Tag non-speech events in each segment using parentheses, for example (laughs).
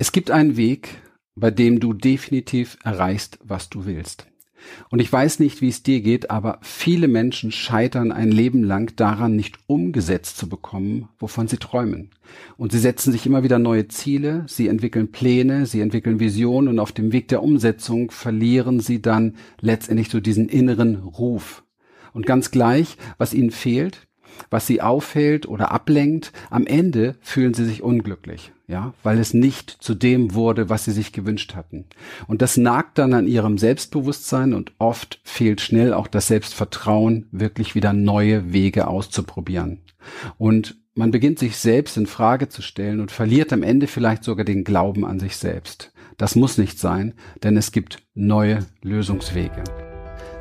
Es gibt einen Weg, bei dem du definitiv erreichst, was du willst. Und ich weiß nicht, wie es dir geht, aber viele Menschen scheitern ein Leben lang daran, nicht umgesetzt zu bekommen, wovon sie träumen. Und sie setzen sich immer wieder neue Ziele, sie entwickeln Pläne, sie entwickeln Visionen und auf dem Weg der Umsetzung verlieren sie dann letztendlich so diesen inneren Ruf. Und ganz gleich, was ihnen fehlt, was sie aufhält oder ablenkt, am Ende fühlen sie sich unglücklich, ja, weil es nicht zu dem wurde, was sie sich gewünscht hatten. Und das nagt dann an ihrem Selbstbewusstsein und oft fehlt schnell auch das Selbstvertrauen, wirklich wieder neue Wege auszuprobieren. Und man beginnt sich selbst in Frage zu stellen und verliert am Ende vielleicht sogar den Glauben an sich selbst. Das muss nicht sein, denn es gibt neue Lösungswege.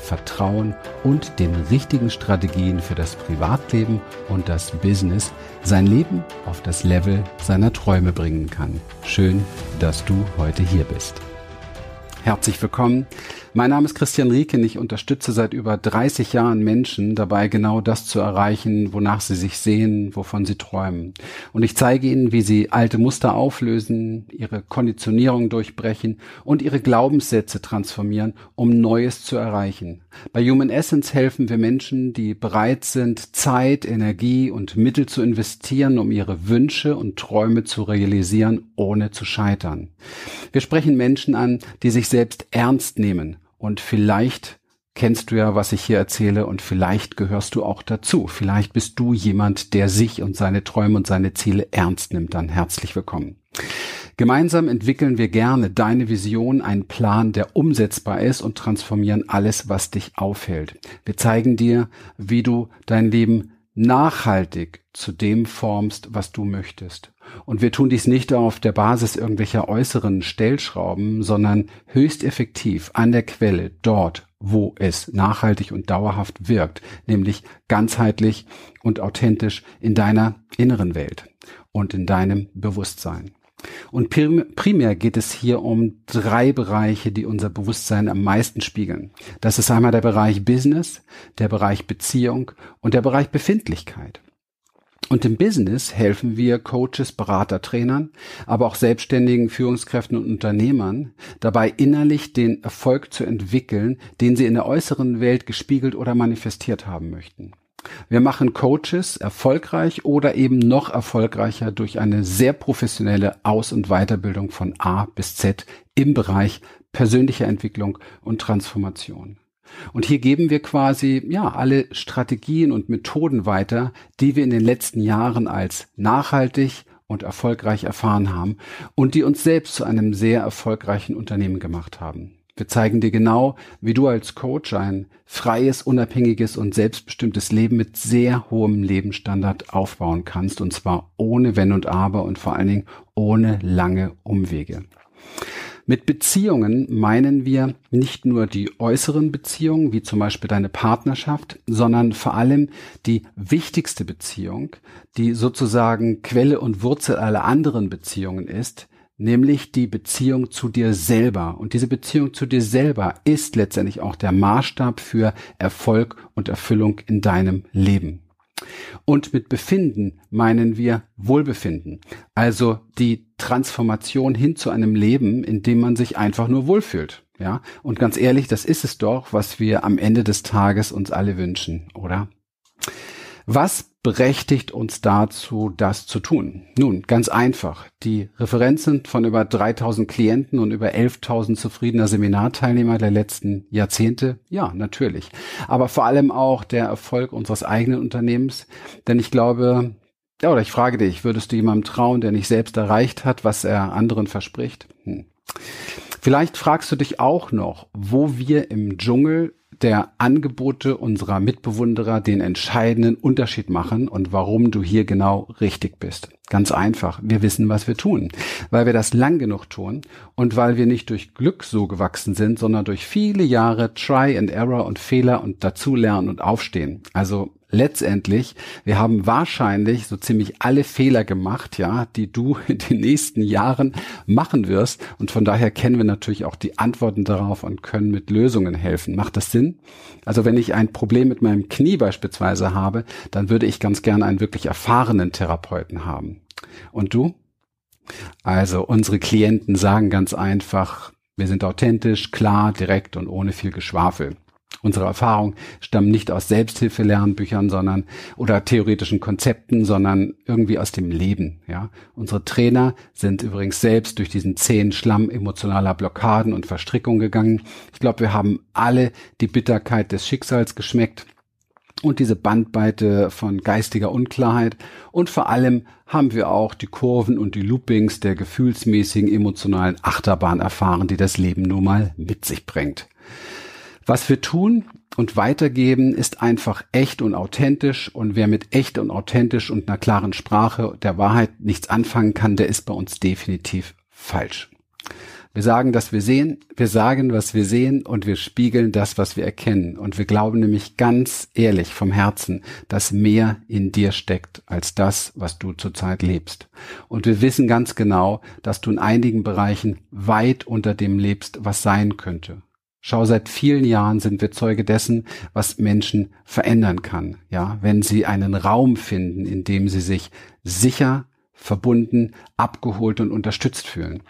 Vertrauen und den richtigen Strategien für das Privatleben und das Business sein Leben auf das Level seiner Träume bringen kann. Schön, dass du heute hier bist. Herzlich willkommen. Mein Name ist Christian Rieken. Ich unterstütze seit über 30 Jahren Menschen dabei, genau das zu erreichen, wonach sie sich sehen, wovon sie träumen. Und ich zeige ihnen, wie sie alte Muster auflösen, ihre Konditionierung durchbrechen und ihre Glaubenssätze transformieren, um Neues zu erreichen. Bei Human Essence helfen wir Menschen, die bereit sind, Zeit, Energie und Mittel zu investieren, um ihre Wünsche und Träume zu realisieren, ohne zu scheitern. Wir sprechen Menschen an, die sich selbst ernst nehmen und vielleicht kennst du ja, was ich hier erzähle und vielleicht gehörst du auch dazu. Vielleicht bist du jemand, der sich und seine Träume und seine Ziele ernst nimmt. Dann herzlich willkommen. Gemeinsam entwickeln wir gerne deine Vision, einen Plan, der umsetzbar ist und transformieren alles, was dich aufhält. Wir zeigen dir, wie du dein Leben nachhaltig zu dem formst, was du möchtest. Und wir tun dies nicht auf der Basis irgendwelcher äußeren Stellschrauben, sondern höchst effektiv an der Quelle, dort, wo es nachhaltig und dauerhaft wirkt, nämlich ganzheitlich und authentisch in deiner inneren Welt und in deinem Bewusstsein. Und primär geht es hier um drei Bereiche, die unser Bewusstsein am meisten spiegeln. Das ist einmal der Bereich Business, der Bereich Beziehung und der Bereich Befindlichkeit. Und im Business helfen wir Coaches, Berater, Trainern, aber auch selbstständigen Führungskräften und Unternehmern dabei innerlich den Erfolg zu entwickeln, den sie in der äußeren Welt gespiegelt oder manifestiert haben möchten. Wir machen Coaches erfolgreich oder eben noch erfolgreicher durch eine sehr professionelle Aus- und Weiterbildung von A bis Z im Bereich persönlicher Entwicklung und Transformation. Und hier geben wir quasi, ja, alle Strategien und Methoden weiter, die wir in den letzten Jahren als nachhaltig und erfolgreich erfahren haben und die uns selbst zu einem sehr erfolgreichen Unternehmen gemacht haben. Wir zeigen dir genau, wie du als Coach ein freies, unabhängiges und selbstbestimmtes Leben mit sehr hohem Lebensstandard aufbauen kannst, und zwar ohne Wenn und Aber und vor allen Dingen ohne lange Umwege. Mit Beziehungen meinen wir nicht nur die äußeren Beziehungen, wie zum Beispiel deine Partnerschaft, sondern vor allem die wichtigste Beziehung, die sozusagen Quelle und Wurzel aller anderen Beziehungen ist, nämlich die Beziehung zu dir selber. Und diese Beziehung zu dir selber ist letztendlich auch der Maßstab für Erfolg und Erfüllung in deinem Leben. Und mit Befinden meinen wir Wohlbefinden, also die Transformation hin zu einem Leben, in dem man sich einfach nur wohlfühlt. Ja, und ganz ehrlich, das ist es doch, was wir am Ende des Tages uns alle wünschen, oder? Was berechtigt uns dazu, das zu tun? Nun, ganz einfach. Die Referenzen von über 3000 Klienten und über 11.000 zufriedener Seminarteilnehmer der letzten Jahrzehnte? Ja, natürlich. Aber vor allem auch der Erfolg unseres eigenen Unternehmens. Denn ich glaube, ja, oder ich frage dich, würdest du jemandem trauen, der nicht selbst erreicht hat, was er anderen verspricht? Hm. Vielleicht fragst du dich auch noch, wo wir im Dschungel der Angebote unserer Mitbewunderer den entscheidenden Unterschied machen und warum du hier genau richtig bist. Ganz einfach. Wir wissen, was wir tun, weil wir das lang genug tun und weil wir nicht durch Glück so gewachsen sind, sondern durch viele Jahre Try and Error und Fehler und dazulernen und aufstehen. Also letztendlich, wir haben wahrscheinlich so ziemlich alle Fehler gemacht, ja, die du (laughs) in den nächsten Jahren machen wirst. Und von daher kennen wir natürlich auch die Antworten darauf und können mit Lösungen helfen. Macht das Sinn? Also wenn ich ein Problem mit meinem Knie beispielsweise habe, dann würde ich ganz gerne einen wirklich erfahrenen Therapeuten haben. Und du? Also unsere Klienten sagen ganz einfach, wir sind authentisch, klar, direkt und ohne viel Geschwafel. Unsere Erfahrungen stammen nicht aus Selbsthilfelernbüchern, sondern oder theoretischen Konzepten, sondern irgendwie aus dem Leben. Ja, unsere Trainer sind übrigens selbst durch diesen zähen Schlamm emotionaler Blockaden und Verstrickungen gegangen. Ich glaube, wir haben alle die Bitterkeit des Schicksals geschmeckt und diese Bandbreite von geistiger Unklarheit und vor allem haben wir auch die Kurven und die Loopings der gefühlsmäßigen emotionalen Achterbahn erfahren, die das Leben nun mal mit sich bringt. Was wir tun und weitergeben, ist einfach echt und authentisch. Und wer mit echt und authentisch und einer klaren Sprache der Wahrheit nichts anfangen kann, der ist bei uns definitiv falsch. Wir sagen, dass wir sehen, wir sagen, was wir sehen und wir spiegeln das, was wir erkennen. Und wir glauben nämlich ganz ehrlich vom Herzen, dass mehr in dir steckt als das, was du zurzeit lebst. Und wir wissen ganz genau, dass du in einigen Bereichen weit unter dem lebst, was sein könnte. Schau, seit vielen Jahren sind wir Zeuge dessen, was Menschen verändern kann. Ja, wenn sie einen Raum finden, in dem sie sich sicher, verbunden, abgeholt und unterstützt fühlen.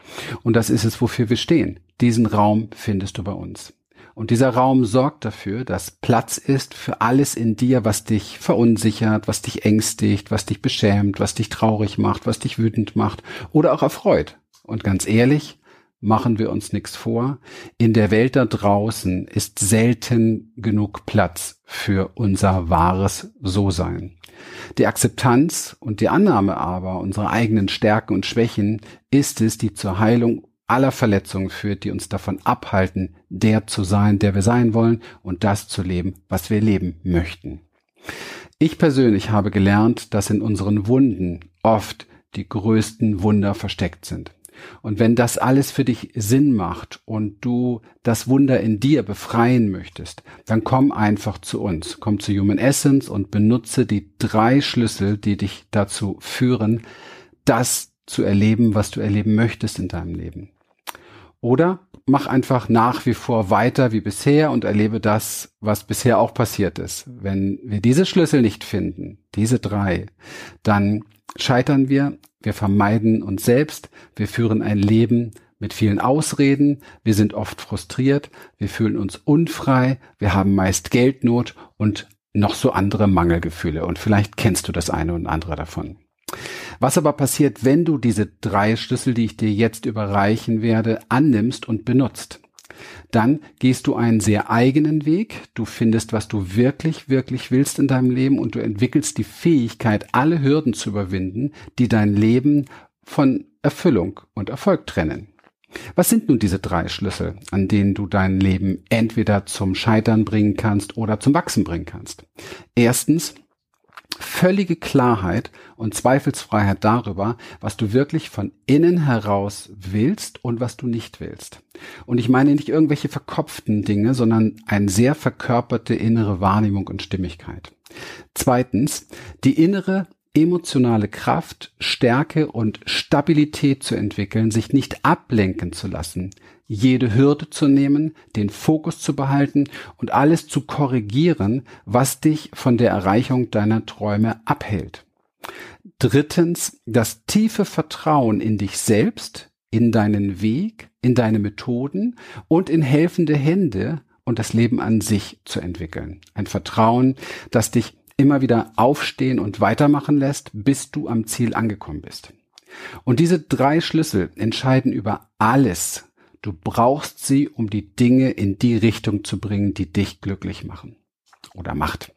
Und das ist es, wofür wir stehen. Diesen Raum findest du bei uns. Und dieser Raum sorgt dafür, dass Platz ist für alles in dir, was dich verunsichert, was dich ängstigt, was dich beschämt, was dich traurig macht, was dich wütend macht oder auch erfreut. Und ganz ehrlich, machen wir uns nichts vor. In der Welt da draußen ist selten genug Platz für unser wahres So-Sein. Die Akzeptanz und die Annahme aber unserer eigenen Stärken und Schwächen ist es, die zur Heilung aller Verletzungen führt, die uns davon abhalten, der zu sein, der wir sein wollen und das zu leben, was wir leben möchten. Ich persönlich habe gelernt, dass in unseren Wunden oft die größten Wunder versteckt sind. Und wenn das alles für dich Sinn macht und du das Wunder in dir befreien möchtest, dann komm einfach zu uns. Komm zu Human Essence und benutze die drei Schlüssel, die dich dazu führen, das zu erleben, was du erleben möchtest in deinem Leben. Oder mach einfach nach wie vor weiter wie bisher und erlebe das, was bisher auch passiert ist. Wenn wir diese Schlüssel nicht finden, diese drei, dann scheitern wir, wir vermeiden uns selbst, wir führen ein Leben mit vielen Ausreden, wir sind oft frustriert, wir fühlen uns unfrei, wir haben meist Geldnot und noch so andere Mangelgefühle. Und vielleicht kennst du das eine und andere davon. Was aber passiert, wenn du diese drei Schlüssel, die ich dir jetzt überreichen werde, annimmst und benutzt? Dann gehst du einen sehr eigenen Weg. Du findest, was du wirklich, wirklich willst in deinem Leben und du entwickelst die Fähigkeit, alle Hürden zu überwinden, die dein Leben von Erfüllung und Erfolg trennen. Was sind nun diese drei Schlüssel, an denen du dein Leben entweder zum Scheitern bringen kannst oder zum Wachsen bringen kannst? Erstens, völlige Klarheit und Zweifelsfreiheit darüber, was du wirklich von innen heraus willst und was du nicht willst. Und ich meine nicht irgendwelche verkopften Dinge, sondern eine sehr verkörperte innere Wahrnehmung und Stimmigkeit. Zweitens, die innere emotionale Kraft, Stärke und Stabilität zu entwickeln, sich nicht ablenken zu lassen, jede Hürde zu nehmen, den Fokus zu behalten und alles zu korrigieren, was dich von der Erreichung deiner Träume abhält. Drittens, das tiefe Vertrauen in dich selbst, in deinen Weg, in deine Methoden und in helfende Hände und das Leben an sich zu entwickeln. Ein Vertrauen, das dich immer wieder aufstehen und weitermachen lässt, bis du am Ziel angekommen bist. Und diese drei Schlüssel entscheiden über alles. Du brauchst sie, um die Dinge in die Richtung zu bringen, die dich glücklich machen oder macht.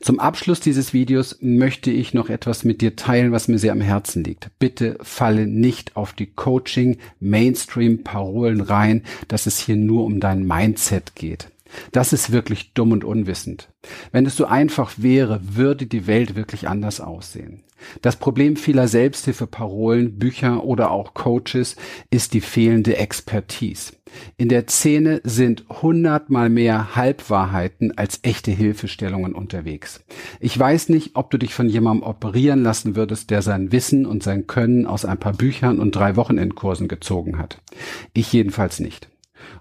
Zum Abschluss dieses Videos möchte ich noch etwas mit dir teilen, was mir sehr am Herzen liegt. Bitte falle nicht auf die Coaching Mainstream Parolen rein, dass es hier nur um dein Mindset geht. Das ist wirklich dumm und unwissend. Wenn es so einfach wäre, würde die Welt wirklich anders aussehen. Das Problem vieler Selbsthilfeparolen, Bücher oder auch Coaches ist die fehlende Expertise. In der Szene sind hundertmal mehr Halbwahrheiten als echte Hilfestellungen unterwegs. Ich weiß nicht, ob du dich von jemandem operieren lassen würdest, der sein Wissen und sein Können aus ein paar Büchern und drei Wochenendkursen gezogen hat. Ich jedenfalls nicht.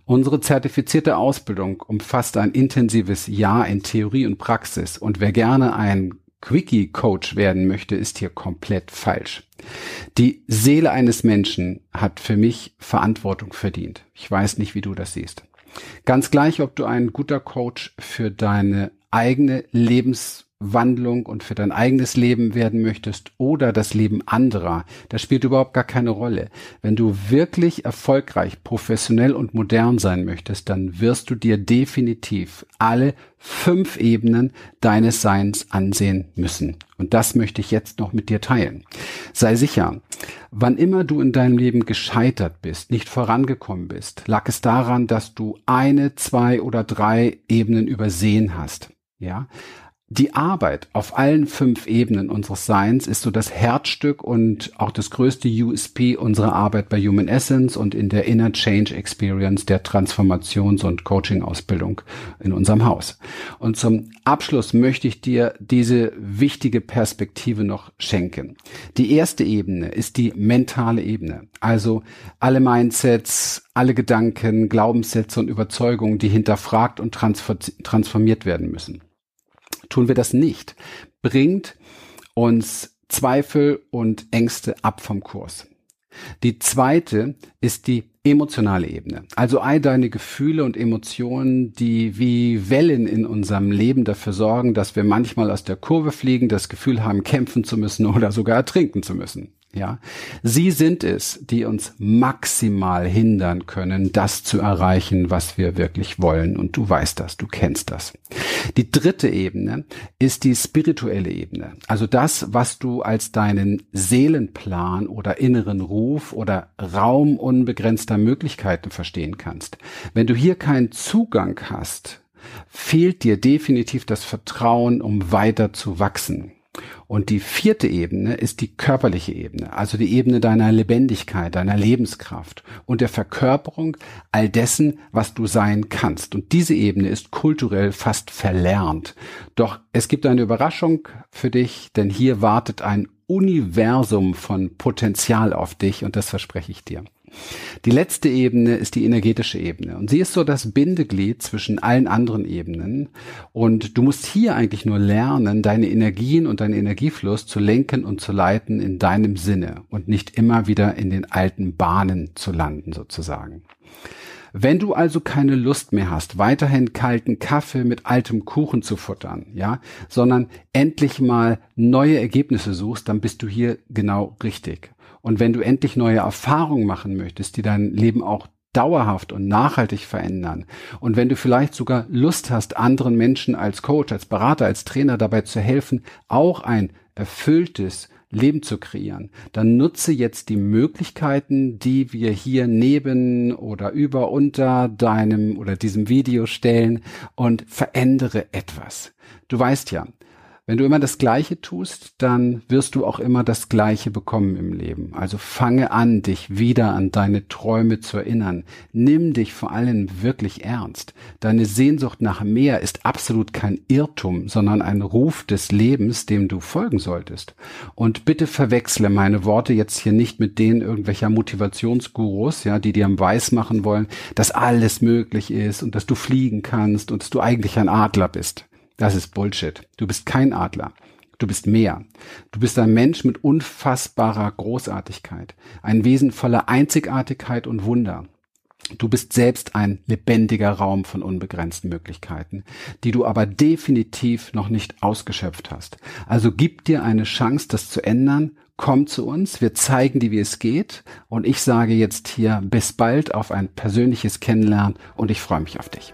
Unsere zertifizierte Ausbildung umfasst ein intensives Jahr in Theorie und Praxis und wer gerne ein Quickie-Coach werden möchte, ist hier komplett falsch. Die Seele eines Menschen hat für mich Verantwortung verdient. Ich weiß nicht, wie du das siehst. Ganz gleich, ob du ein guter Coach für deine eigene Lebens Wandlung und für dein eigenes Leben werden möchtest oder das Leben anderer, das spielt überhaupt gar keine Rolle. Wenn du wirklich erfolgreich, professionell und modern sein möchtest, dann wirst du dir definitiv alle fünf Ebenen deines Seins ansehen müssen. Und das möchte ich jetzt noch mit dir teilen. Sei sicher, wann immer du in deinem Leben gescheitert bist, nicht vorangekommen bist, lag es daran, dass du eine, zwei oder drei Ebenen übersehen hast. Ja, die Arbeit auf allen fünf Ebenen unseres Seins ist so das Herzstück und auch das größte USP unserer Arbeit bei Human Essence und in der Inner Change Experience der Transformations- und Coaching-Ausbildung in unserem Haus. Und zum Abschluss möchte ich dir diese wichtige Perspektive noch schenken. Die erste Ebene ist die mentale Ebene. Also alle Mindsets, alle Gedanken, Glaubenssätze und Überzeugungen, die hinterfragt und transformiert werden müssen. Tun wir das nicht, bringt uns Zweifel und Ängste ab vom Kurs. Die zweite ist die emotionale Ebene. Also all deine Gefühle und Emotionen, die wie Wellen in unserem Leben dafür sorgen, dass wir manchmal aus der Kurve fliegen, das Gefühl haben, kämpfen zu müssen oder sogar ertrinken zu müssen. Ja, sie sind es, die uns maximal hindern können, das zu erreichen, was wir wirklich wollen. Und du weißt das, du kennst das. Die dritte Ebene ist die spirituelle Ebene. Also das, was du als deinen Seelenplan oder inneren Ruf oder Raum unbegrenzter Möglichkeiten verstehen kannst. Wenn du hier keinen Zugang hast, fehlt dir definitiv das Vertrauen, um weiter zu wachsen. Und die vierte Ebene ist die körperliche Ebene, also die Ebene deiner Lebendigkeit, deiner Lebenskraft und der Verkörperung all dessen, was du sein kannst. Und diese Ebene ist kulturell fast verlernt. Doch es gibt eine Überraschung für dich, denn hier wartet ein Universum von Potenzial auf dich und das verspreche ich dir. Die letzte Ebene ist die energetische Ebene und sie ist so das Bindeglied zwischen allen anderen Ebenen und du musst hier eigentlich nur lernen, deine Energien und deinen Energiefluss zu lenken und zu leiten in deinem Sinne und nicht immer wieder in den alten Bahnen zu landen sozusagen. Wenn du also keine Lust mehr hast, weiterhin kalten Kaffee mit altem Kuchen zu futtern, ja, sondern endlich mal neue Ergebnisse suchst, dann bist du hier genau richtig. Und wenn du endlich neue Erfahrungen machen möchtest, die dein Leben auch dauerhaft und nachhaltig verändern. Und wenn du vielleicht sogar Lust hast, anderen Menschen als Coach, als Berater, als Trainer dabei zu helfen, auch ein erfülltes Leben zu kreieren, dann nutze jetzt die Möglichkeiten, die wir hier neben oder über unter deinem oder diesem Video stellen und verändere etwas. Du weißt ja, wenn du immer das Gleiche tust, dann wirst du auch immer das Gleiche bekommen im Leben. Also fange an, dich wieder an deine Träume zu erinnern. Nimm dich vor allem wirklich ernst. Deine Sehnsucht nach mehr ist absolut kein Irrtum, sondern ein Ruf des Lebens, dem du folgen solltest. Und bitte verwechsle meine Worte jetzt hier nicht mit denen irgendwelcher Motivationsgurus, ja, die dir weiß machen wollen, dass alles möglich ist und dass du fliegen kannst und dass du eigentlich ein Adler bist. Das ist Bullshit. Du bist kein Adler. Du bist mehr. Du bist ein Mensch mit unfassbarer Großartigkeit, ein Wesen voller Einzigartigkeit und Wunder. Du bist selbst ein lebendiger Raum von unbegrenzten Möglichkeiten, die du aber definitiv noch nicht ausgeschöpft hast. Also gib dir eine Chance, das zu ändern. Komm zu uns, wir zeigen dir, wie es geht. Und ich sage jetzt hier bis bald auf ein persönliches Kennenlernen und ich freue mich auf dich.